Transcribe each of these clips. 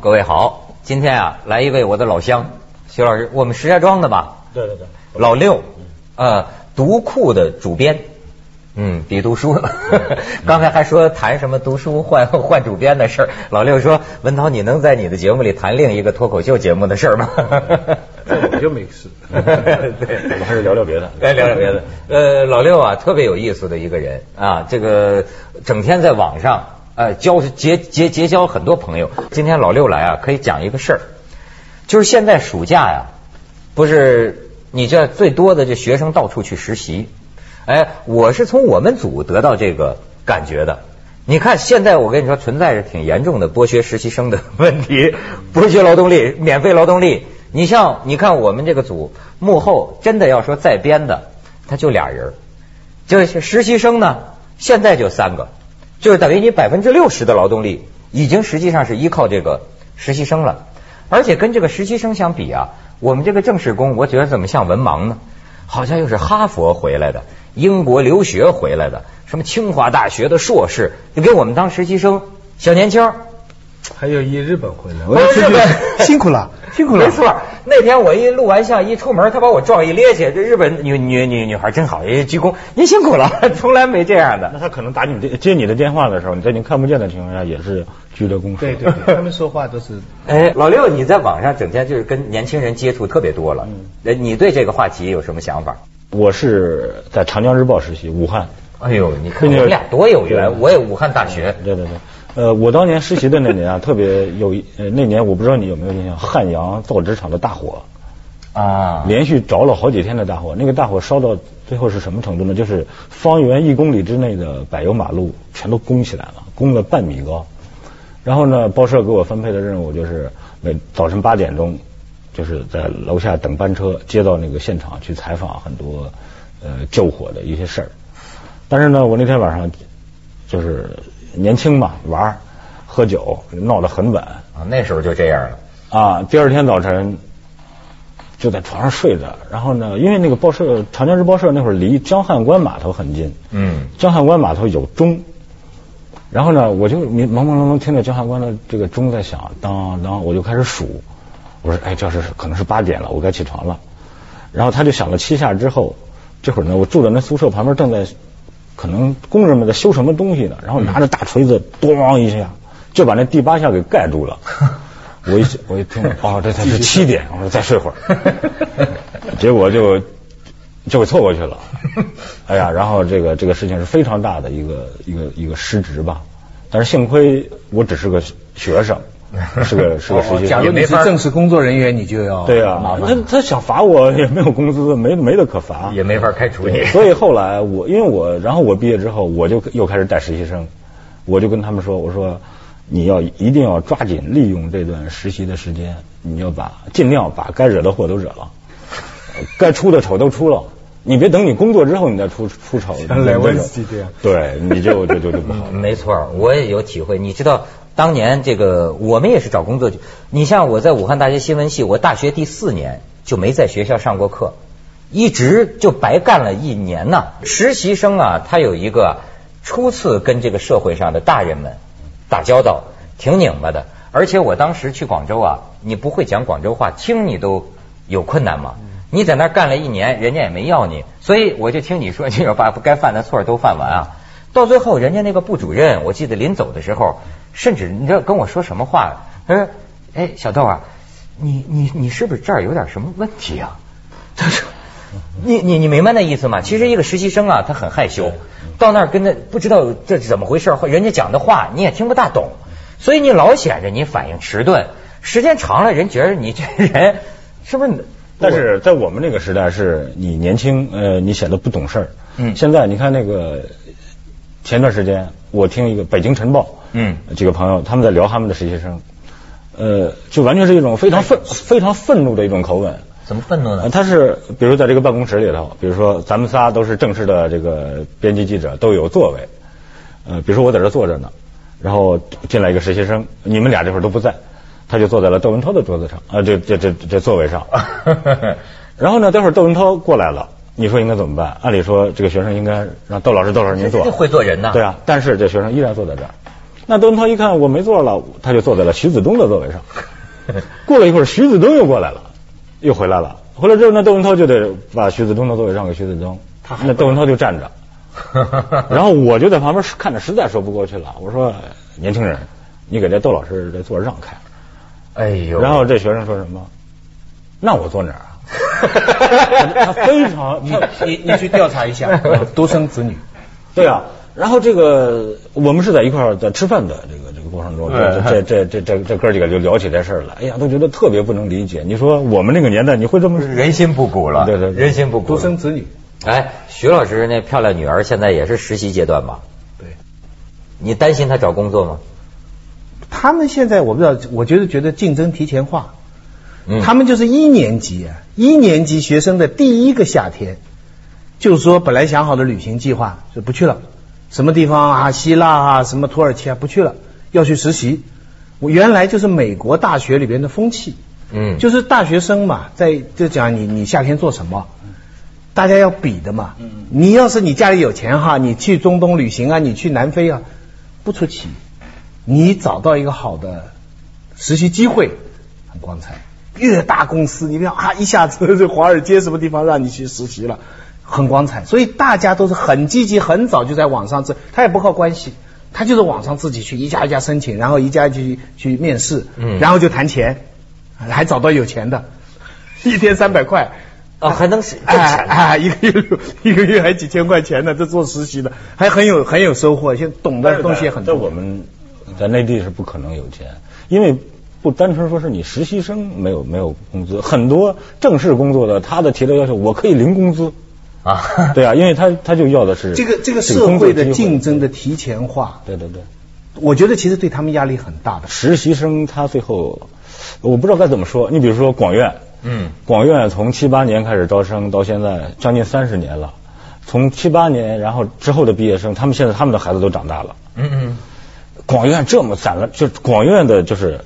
各位好，今天啊来一位我的老乡，徐老师，我们石家庄的吧？对对对，老六，呃，读库的主编，嗯，比读书。刚才还说谈什么读书换 换主编的事儿，老六说文涛，你能在你的节目里谈另一个脱口秀节目的事儿吗？我就 没事。对，我们还是聊聊别的。来聊聊别的。呃，老六啊，特别有意思的一个人啊，这个整天在网上呃交结结结交很多朋友。今天老六来啊，可以讲一个事儿，就是现在暑假呀，不是你这最多的这学生到处去实习。哎，我是从我们组得到这个感觉的。你看，现在我跟你说，存在着挺严重的剥削实习生的问题，剥削劳动力，免费劳动力。你像，你看我们这个组幕后真的要说在编的，他就俩人，就是实习生呢，现在就三个，就是等于你百分之六十的劳动力已经实际上是依靠这个实习生了。而且跟这个实习生相比啊，我们这个正式工，我觉得怎么像文盲呢？好像又是哈佛回来的，英国留学回来的，什么清华大学的硕士，就给我们当实习生，小年轻。还有一日本回来，我日本辛苦了，辛苦了。没错，那天我一录完像，一出门，他把我撞一趔趄。这日本女女女女孩真好，也鞠躬，您辛苦了，从来没这样的。那他可能打你接接你的电话的时候，你在你看不见的情况下，也是鞠了躬。对对，他们说话都是。哎，老六，你在网上整天就是跟年轻人接触特别多了，嗯，你对这个话题有什么想法？我是在长江日报实习，武汉。哎呦，你看我们俩多有缘，我也武汉大学。对对对。呃，我当年实习的那年啊，特别有呃，那年我不知道你有没有印象，汉阳造纸厂的大火啊，连续着了好几天的大火，那个大火烧到最后是什么程度呢？就是方圆一公里之内的柏油马路全都攻起来了，攻了半米高。然后呢，报社给我分配的任务就是每早晨八点钟，就是在楼下等班车，接到那个现场去采访很多呃救火的一些事儿。但是呢，我那天晚上就是。年轻嘛，玩喝酒，闹得很晚啊。那时候就这样了啊。第二天早晨就在床上睡着，然后呢，因为那个报社长江日报社那会儿离江汉关码头很近，嗯，江汉关码头有钟，然后呢，我就你朦朦胧胧听到江汉关的这个钟在响，当当，我就开始数，我说，哎，这是可能是八点了，我该起床了。然后他就响了七下之后，这会儿呢，我住的那宿舍旁边正在。可能工人们在修什么东西呢？然后拿着大锤子，咣一下就把那第八下给盖住了。我一我一听，哦，这才是七点，我说再睡会儿。结果就就给错过去了。哎呀，然后这个这个事情是非常大的一个一个一个失职吧。但是幸亏我只是个学生。是个是个实习生，假如你是正式工作人员，你就要对啊，他他想罚我也没有工资，没没得可罚，也没法开除你。所以后来我因为我然后我毕业之后我就又开始带实习生，我就跟他们说，我说你要一定要抓紧利用这段实习的时间，你要把尽量把该惹的祸都惹了，该出的丑都出了，你别等你工作之后你再出出丑。来问题这样，对，你就就就就不好。没错，我也有体会，你知道。当年这个我们也是找工作，你像我在武汉大学新闻系，我大学第四年就没在学校上过课，一直就白干了一年呢。实习生啊，他有一个初次跟这个社会上的大人们打交道，挺拧巴的。而且我当时去广州啊，你不会讲广州话，听你都有困难嘛。你在那儿干了一年，人家也没要你，所以我就听你说，你要把不该犯的错都犯完啊。到最后，人家那个部主任，我记得临走的时候。甚至你知道跟我说什么话？他说：“哎，小豆啊，你你你是不是这儿有点什么问题啊？”他说：“你你你明白那意思吗？其实一个实习生啊，他很害羞，到那儿跟他不知道这是怎么回事，人家讲的话你也听不大懂，所以你老显着你反应迟钝，时间长了，人觉得你这人是不是？但是在我们那个时代，是你年轻，呃，你显得不懂事儿。嗯，现在你看那个前段时间，我听一个《北京晨报》。嗯，几个朋友他们在聊他们的实习生，呃，就完全是一种非常愤、非常愤怒的一种口吻。怎么愤怒呢？他是比如在这个办公室里头，比如说咱们仨都是正式的这个编辑记者，都有座位。呃，比如说我在这坐着呢，然后进来一个实习生，你们俩这会儿都不在，他就坐在了窦文涛的桌子上啊，这这这这座位上。然后呢，待会儿窦文涛过来了。你说应该怎么办？按理说这个学生应该让窦老师、窦老师您坐。会做人呐。对啊，但是这学生依然坐在这儿。那窦文涛一看我没座了，他就坐在了徐子东的座位上。过了一会儿，徐子东又过来了，又回来了。回来之后，那窦文涛就得把徐子东的座位让给徐子东，那窦文涛就站着。然后我就在旁边看着，实在说不过去了。我说：“年轻人，你给这窦老师这座让开。”哎呦！然后这学生说什么？那我坐哪儿啊？他非常，你你你去调查一下 独生子女。对啊，然后这个我们是在一块儿在吃饭的这个这个过程中，这这这这这哥几个就聊起这事儿来。哎呀，都觉得特别不能理解。你说我们那个年代，你会这么人心不古了？对对，人心不古。独生子女。哎，徐老师那漂亮女儿现在也是实习阶段吧？对。你担心她找工作吗？他们现在我不知道，我觉得觉得竞争提前化。嗯。他们就是一年级啊，一年级学生的第一个夏天，就是说本来想好的旅行计划就不去了，什么地方啊，希腊啊，什么土耳其啊，不去了，要去实习。我原来就是美国大学里边的风气。嗯。就是大学生嘛，在就讲你你夏天做什么。大家要比的嘛，你要是你家里有钱哈，你去中东旅行啊，你去南非啊，不出奇，你找到一个好的实习机会，很光彩。越大公司，你看啊，一下子这华尔街什么地方让你去实习了，很光彩。所以大家都是很积极，很早就在网上这，他也不靠关系，他就是网上自己去一家一家申请，然后一家去去面试，然后就谈钱，还找到有钱的，一天三百块。啊，还能是哎哎，一个月一个月还几千块钱呢，这做实习的还很有很有收获，现在懂的东西也很多。在我们在内地是不可能有钱，因为不单纯说是你实习生没有没有工资，很多正式工作的他的提的要求我可以零工资啊，对啊，因为他他就要的是这个这个社会的竞争的提前化，对对对，我觉得其实对他们压力很大的。实习生他最后我不知道该怎么说，你比如说广院。嗯，广院从七八年开始招生，到现在将近三十年了。从七八年，然后之后的毕业生，他们现在他们的孩子都长大了。嗯嗯，广院这么攒了，就广院的就是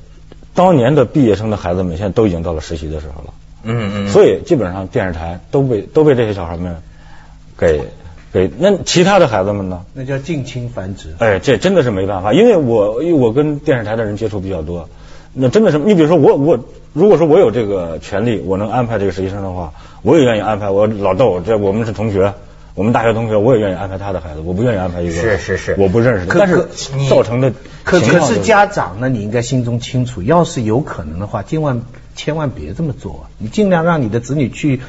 当年的毕业生的孩子们，现在都已经到了实习的时候了。嗯嗯，所以基本上电视台都被都被这些小孩们给给那其他的孩子们呢？那叫近亲繁殖。哎，这真的是没办法，因为我因为我跟电视台的人接触比较多。那真的是，你比如说我我，如果说我有这个权利，我能安排这个实习生的话，我也愿意安排我老豆，这我们是同学，我们大学同学，我也愿意安排他的孩子，我不愿意安排一个是是是我不认识的，但是造成的可可是家长呢，你应该心中清楚，要是有可能的话，千万千万别这么做，你尽量让你的子女去，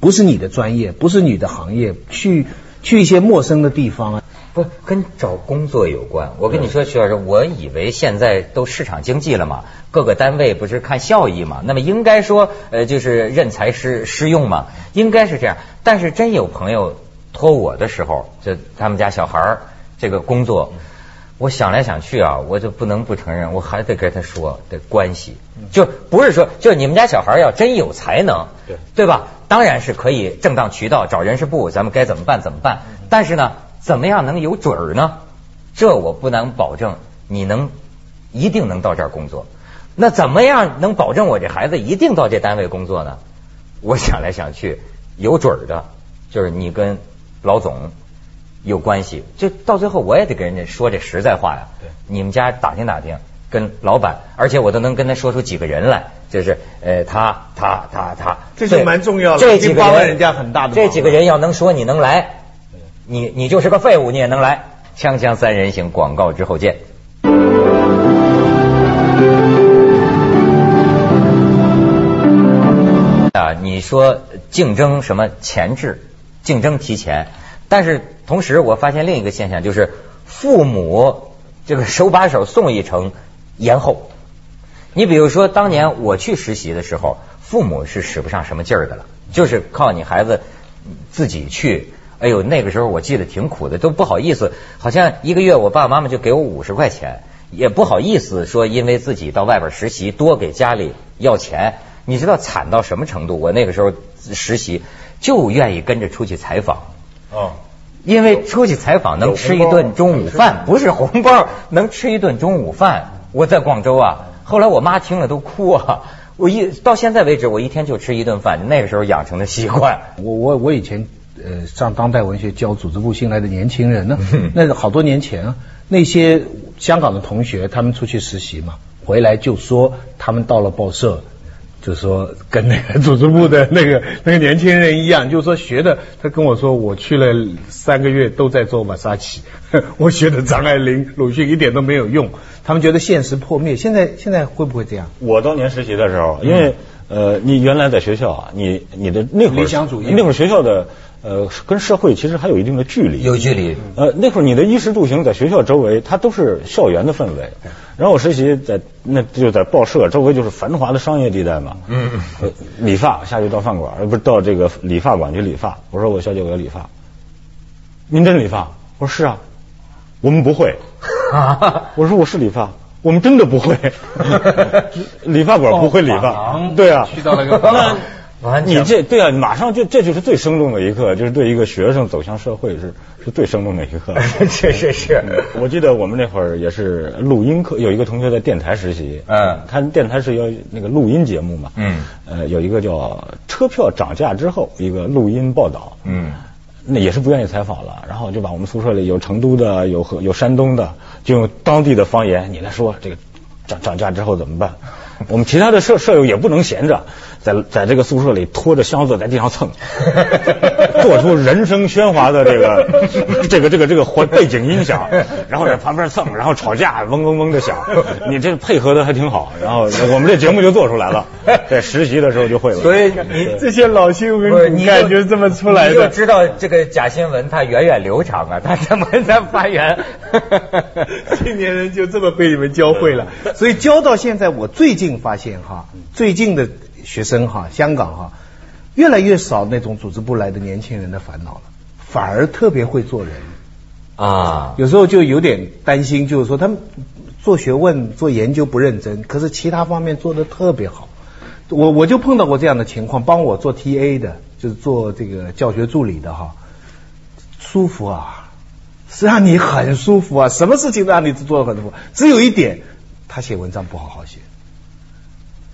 不是你的专业，不是你的行业，去去一些陌生的地方啊。不跟找工作有关。我跟你说，徐老师，我以为现在都市场经济了嘛，各个单位不是看效益嘛，那么应该说，呃，就是任才师师用嘛，应该是这样。但是真有朋友托我的时候，就他们家小孩儿这个工作，我想来想去啊，我就不能不承认，我还得跟他说的关系，就不是说，就你们家小孩要真有才能，对对吧？当然是可以正当渠道找人事部，咱们该怎么办怎么办。但是呢。怎么样能有准儿呢？这我不能保证你能一定能到这儿工作。那怎么样能保证我这孩子一定到这单位工作呢？我想来想去，有准儿的，就是你跟老总有关系。就到最后我也得跟人家说这实在话呀。对，你们家打听打听，跟老板，而且我都能跟他说出几个人来，就是呃他他他他，这就蛮重要的。这几个人人家很大的，这几个人要能说你能来。你你就是个废物，你也能来？锵锵三人行，广告之后见。啊，你说竞争什么前置，竞争提前，但是同时我发现另一个现象，就是父母这个手把手送一程延后。你比如说，当年我去实习的时候，父母是使不上什么劲儿的了，就是靠你孩子自己去。哎呦，那个时候我记得挺苦的，都不好意思，好像一个月我爸爸妈妈就给我五十块钱，也不好意思说因为自己到外边实习多给家里要钱。你知道惨到什么程度？我那个时候实习就愿意跟着出去采访，哦，因为出去采访能吃一顿中午饭，不是红包，能吃一顿中午饭。我在广州啊，后来我妈听了都哭啊，我一到现在为止，我一天就吃一顿饭，那个时候养成的习惯。我我我以前。呃，上当代文学教组织部新来的年轻人呢，那是好多年前啊，那些香港的同学，他们出去实习嘛，回来就说他们到了报社。就说，跟那个组织部的那个 那个年轻人一样，就是说学的。他跟我说，我去了三个月都在做马萨奇，我学的张爱玲、鲁迅一点都没有用。他们觉得现实破灭。现在现在会不会这样？我当年实习的时候，因为呃，你原来在学校啊，你你的那会儿理想主义，那会儿学校的呃，跟社会其实还有一定的距离，有距离。呃，那会儿你的衣食住行在学校周围，它都是校园的氛围。然后我实习在那就在报社周围就是繁华的商业地带嘛。嗯嗯。理发下去到饭馆，不是到这个理发馆去理发。我说我小姐我要理发。您真理发？我说是啊。我们不会。我说我是理发，我们真的不会。理发馆不会理发。对啊。去到了个。你这对啊，马上就这就是最生动的一刻，就是对一个学生走向社会是是最生动的一刻。是是是。我记得我们那会儿也是录音课，有一个同学在电台实习。嗯。他电台是要那个录音节目嘛。嗯。呃，有一个叫车票涨价之后一个录音报道。嗯。那也是不愿意采访了，然后就把我们宿舍里有成都的，有和有山东的，就用当地的方言，你来说这个涨涨价之后怎么办？我们其他的舍舍友也不能闲着。在在这个宿舍里拖着箱子在地上蹭，做出人声喧哗的这个 这个这个这个环背景音响，然后在旁边蹭，然后吵架嗡嗡嗡的响，你这配合的还挺好，然后我们这节目就做出来了，在实习的时候就会了。所以你这些老新闻，你感觉这么出来的，你就知道这个假新闻它源远流长啊，它怎么在发源？青年人就这么被你们教会了，所以教到现在，我最近发现哈，最近的。学生哈，香港哈，越来越少那种组织部来的年轻人的烦恼了，反而特别会做人啊。有时候就有点担心，就是说他们做学问、做研究不认真，可是其他方面做的特别好。我我就碰到过这样的情况，帮我做 TA 的，就是做这个教学助理的哈，舒服啊，是让你很舒服啊，什么事情都让你做的很舒服，只有一点，他写文章不好好写。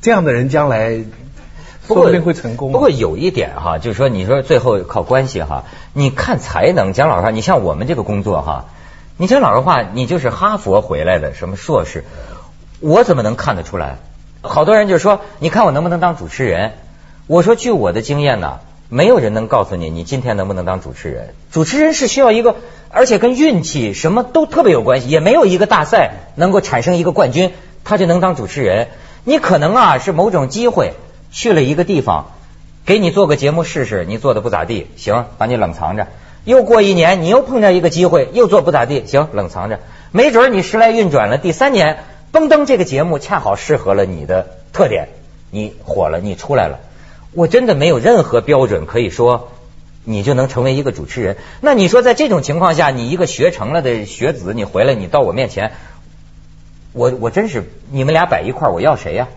这样的人将来说不定会成功。不过有一点哈，就是说，你说最后靠关系哈，你看才能。讲老实话，你像我们这个工作哈，你讲老实话，你就是哈佛回来的什么硕士，我怎么能看得出来？好多人就说，你看我能不能当主持人？我说，据我的经验呢，没有人能告诉你，你今天能不能当主持人。主持人是需要一个，而且跟运气什么都特别有关系，也没有一个大赛能够产生一个冠军，他就能当主持人。你可能啊是某种机会去了一个地方，给你做个节目试试，你做的不咋地，行，把你冷藏着。又过一年，你又碰见一个机会，又做不咋地，行，冷藏着。没准你时来运转了，第三年，嘣噔，这个节目恰好适合了你的特点，你火了，你出来了。我真的没有任何标准可以说你就能成为一个主持人。那你说在这种情况下，你一个学成了的学子，你回来，你到我面前。我我真是你们俩摆一块儿，我要谁呀？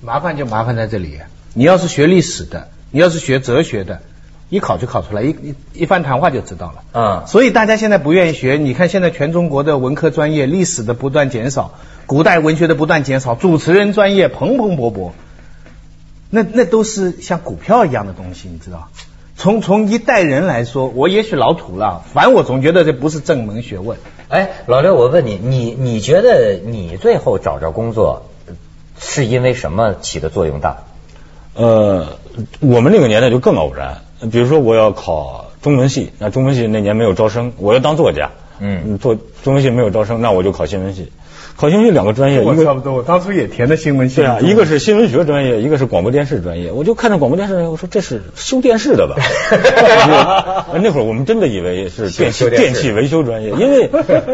麻烦就麻烦在这里。你要是学历史的，你要是学哲学的，一考就考出来，一一一番谈话就知道了。嗯。所以大家现在不愿意学。你看现在全中国的文科专业，历史的不断减少，古代文学的不断减少，主持人专业蓬蓬勃勃。那那都是像股票一样的东西，你知道？从从一代人来说，我也许老土了，反正我总觉得这不是正门学问。哎，老刘，我问你，你你觉得你最后找着工作是因为什么起的作用大？呃，我们那个年代就更偶然。比如说，我要考中文系，那中文系那年没有招生，我要当作家，嗯，做中文系没有招生，那我就考新闻系。考新闻系两个专业，一个差不多。我当初也填的新闻系。对啊，一个是新闻学专业，一个是广播电视专业。我就看到广播电视，我说这是修电视的吧？那会儿我们真的以为是电器电器维修专业，因为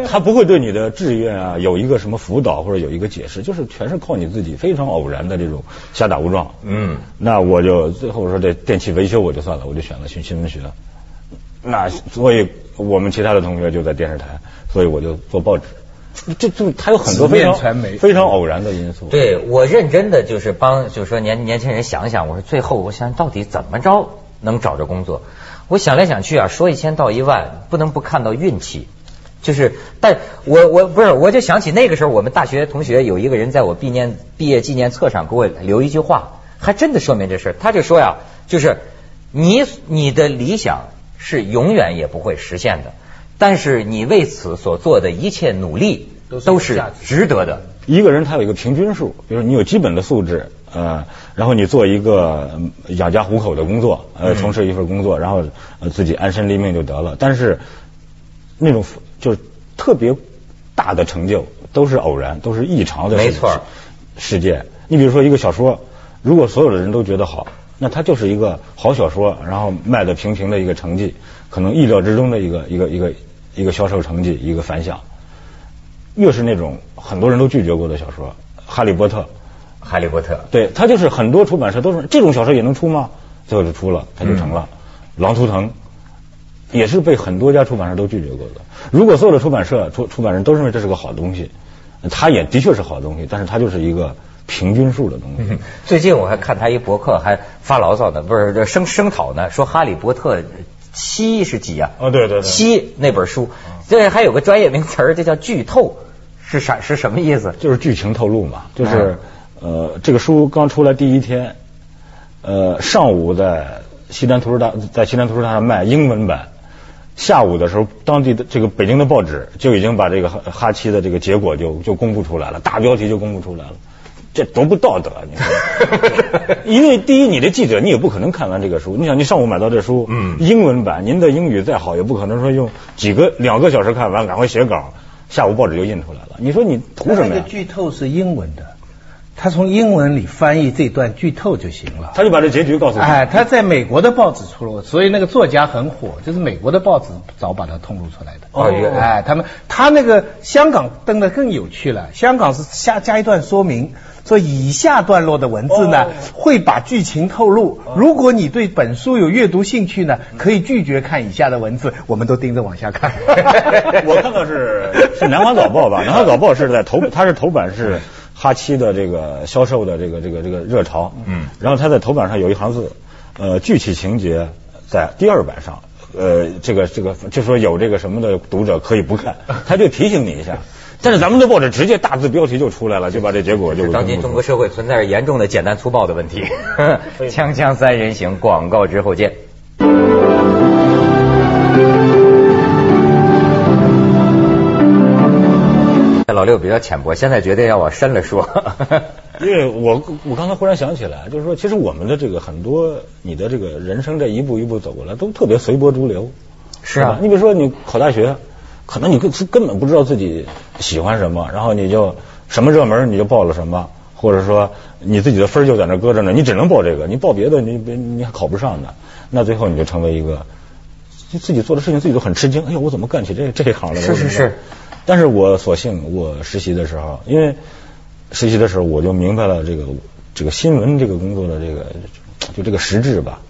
他不会对你的志愿啊有一个什么辅导或者有一个解释，就是全是靠你自己非常偶然的这种瞎打误撞。嗯，那我就最后说这电器维修我就算了，我就选了新新闻学。那所以我们其他的同学就在电视台，所以我就做报纸。这就他有很多非常非常偶然的因素。对我认真的就是帮，就是说年年轻人想想，我说最后我想到底怎么着能找着工作？我想来想去啊，说一千道一万，不能不看到运气。就是，但我我不是，我就想起那个时候，我们大学同学有一个人在我毕业毕业纪念册上给我留一句话，还真的说明这事。他就说呀，就是你你的理想是永远也不会实现的。但是你为此所做的一切努力都是值得的。一个人他有一个平均数，比如说你有基本的素质，呃，然后你做一个养家糊口的工作，呃，从事一份工作，然后呃自己安身立命就得了。但是那种就是特别大的成就都是偶然，都是异常的没错事件。你比如说一个小说，如果所有的人都觉得好，那它就是一个好小说，然后卖的平平的一个成绩，可能意料之中的一个一个一个一个销售成绩，一个反响。越是那种很多人都拒绝过的小说，《哈利波特》。哈利波特。对，他就是很多出版社都是这种小说也能出吗？最后就出了，他就成了。狼图腾也是被很多家出版社都拒绝过的。如果所有的出版社出出版人都认为这是个好东西，它也的确是好东西，但是它就是一个平均数的东西。最近我还看他一博客，还发牢骚呢，不是声声讨呢，说《哈利波特》七是几啊？哦，对对对，七那本书，这还有个专业名词儿，这叫剧透。是啥是什么意思？就是剧情透露嘛，就是呃，这个书刚出来第一天，呃，上午在西单图书大在西单图书大厦卖英文版，下午的时候，当地的这个北京的报纸就已经把这个哈哈七的这个结果就就公布出来了，大标题就公布出来了，这多不道德！你说，因为第一，你的记者你也不可能看完这个书，你想你上午买到这书，嗯，英文版，您的英语再好，也不可能说用几个两个小时看完，赶快写稿。下午报纸就印出来了。你说你图什么呀？这个剧透是英文的，他从英文里翻译这段剧透就行了。他就把这结局告诉你。哎，他在美国的报纸出了，所以那个作家很火，就是美国的报纸早把它透露出来的。哦，哎，他们他那个香港登的更有趣了，香港是下加一段说明。说以下段落的文字呢，会把剧情透露。如果你对本书有阅读兴趣呢，可以拒绝看以下的文字。我们都盯着往下看。我看到是是《南华早报》吧，《南华早报》是在头，它是头版是哈七的这个销售的这个这个这个热潮。嗯。然后他在头版上有一行字，呃，具体情节在第二版上。呃，这个这个就说有这个什么的读者可以不看，他就提醒你一下。但是咱们的报纸直接大字标题就出来了，就把这结果就。当今中国社会存在着严重的简单粗暴的问题。锵锵三人行，广告之后见。老六比较浅薄，现在决定要往深了说。因为我我刚才忽然想起来，就是说，其实我们的这个很多你的这个人生这一步一步走过来，都特别随波逐流。是啊，你比如说你考大学。可能你根根本不知道自己喜欢什么，然后你就什么热门你就报了什么，或者说你自己的分就在那搁着呢，你只能报这个，你报别的你别你还考不上呢，那最后你就成为一个就自己做的事情自己都很吃惊，哎呦我怎么干起这这一行了？是是是。但是我所幸我实习的时候，因为实习的时候我就明白了这个这个新闻这个工作的这个就这个实质吧，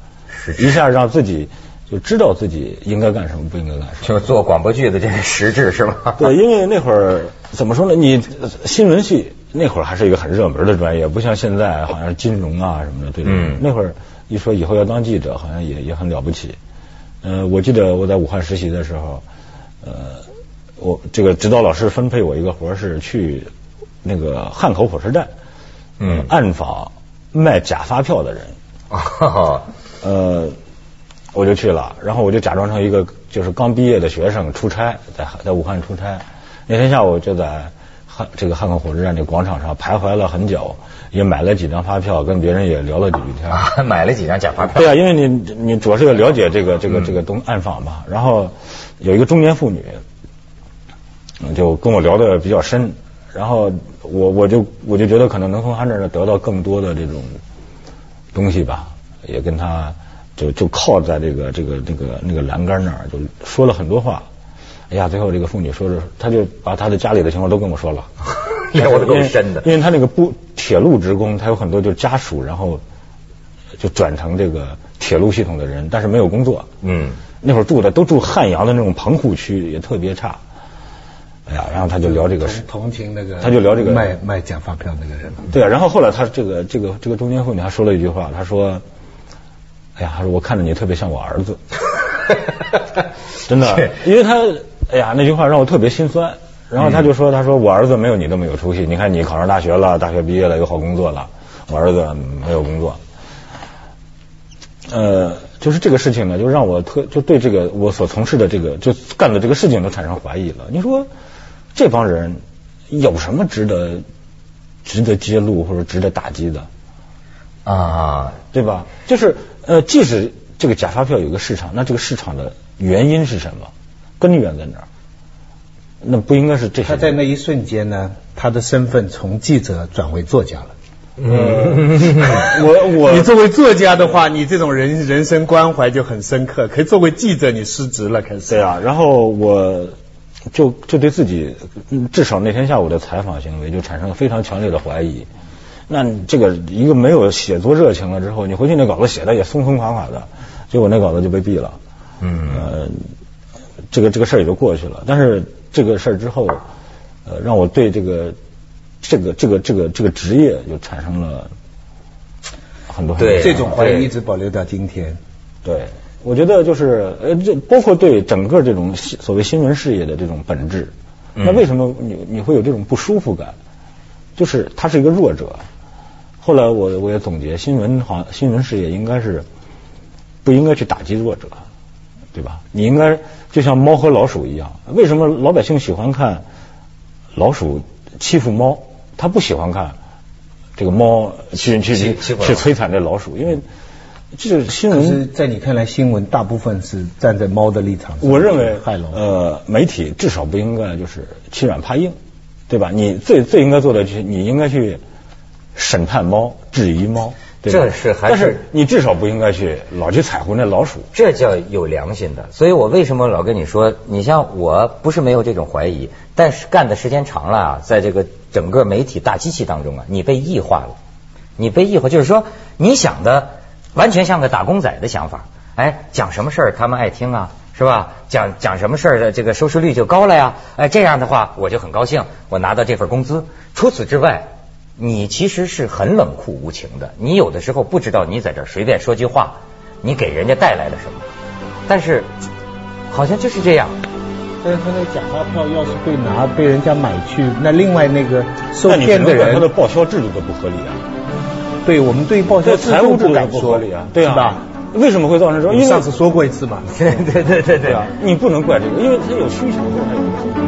一下让自己。就知道自己应该干什么，不应该干什么。就是做广播剧的这个实质是吗？对，因为那会儿怎么说呢？你新闻系那会儿还是一个很热门的专业，不像现在好像金融啊什么的，对吧？嗯。那会儿一说以后要当记者，好像也也很了不起。嗯，我记得我在武汉实习的时候，呃，我这个指导老师分配我一个活是去那个汉口火车站，嗯，暗访卖假发票的人。啊。呃。我就去了，然后我就假装成一个就是刚毕业的学生出差，在在武汉出差。那天下午就在汉这个汉口火车站这广场上徘徊了很久，也买了几张发票，跟别人也聊了几句天。买了几张假发票？对啊，因为你你主要是要了解这个这个这个东暗访嘛。然后有一个中年妇女，就跟我聊的比较深。然后我我就我就觉得可能能从他那儿得到更多的这种东西吧，也跟他。就就靠在这个这个那个那个栏杆那儿，就说了很多话。哎呀，最后这个妇女说着，她就把她的家里的情况都跟我说了。聊的够深的。因为她那个不铁路职工，他有很多就是家属，然后就转成这个铁路系统的人，但是没有工作。嗯。那会儿住的都住汉阳的那种棚户区，也特别差。哎呀，然后他就聊这个事同情那个，他就聊这个卖卖假发票那个人。对啊，然后后来他这个这个这个中间妇女还说了一句话，他说。哎呀，他说我看着你特别像我儿子，真的，因为他，哎呀，那句话让我特别心酸。然后他就说，他说我儿子没有你那么有出息。你看你考上大学了，大学毕业了，有好工作了，我儿子没有工作。呃，就是这个事情呢，就让我特就对这个我所从事的这个就干的这个事情都产生怀疑了。你说这帮人有什么值得值得揭露或者值得打击的啊？对吧？就是呃，即使这个假发票有个市场，那这个市场的原因是什么？根源在哪儿？那不应该是这些。他在那一瞬间呢，他的身份从记者转为作家了。嗯，我我 你作为作家的话，你这种人人生关怀就很深刻。可以作为记者，你失职了，开始。对啊，然后我就就对自己，至少那天下午的采访行为就产生了非常强烈的怀疑。那这个一个没有写作热情了之后，你回去那稿子写的也松松垮垮的，结果那稿子就被毙了。嗯，呃，这个这个事儿也就过去了。但是这个事儿之后，呃，让我对这个。这个这个这个这个职业就产生了很多对这种怀疑一直保留到今天。对，我觉得就是呃，这包括对整个这种所谓新闻事业的这种本质。那为什么你你会有这种不舒服感？就是他是一个弱者。后来我我也总结，新闻好新闻事业应该是不应该去打击弱者，对吧？你应该就像猫和老鼠一样。为什么老百姓喜欢看老鼠欺负猫？他不喜欢看这个猫去去去去摧残这老鼠，因为这是新闻。在你看来，新闻大部分是站在猫的立场。我认为，呃，媒体至少不应该就是欺软怕硬，对吧？你最最应该做的就是，你应该去审判猫、质疑猫。这是还是？但是你至少不应该去老去踩乎那老鼠。这叫有良心的。所以我为什么老跟你说，你像我不是没有这种怀疑，但是干的时间长了啊，在这个整个媒体大机器当中啊，你被异化了，你被异化，就是说你想的完全像个打工仔的想法。哎，讲什么事儿他们爱听啊，是吧？讲讲什么事儿的这个收视率就高了呀。哎，这样的话我就很高兴，我拿到这份工资。除此之外。你其实是很冷酷无情的，你有的时候不知道你在这随便说句话，你给人家带来了什么。但是好像就是这样。但是他那假发票要是被拿被人家买去，那另外那个受骗的人，他的报销制度都不合理啊。对我们对报销财务制度不合理啊，对吧。为什么会造成这种？因为上次说过一次嘛。对对对对对。你不能怪这个，因为他有需求，他有。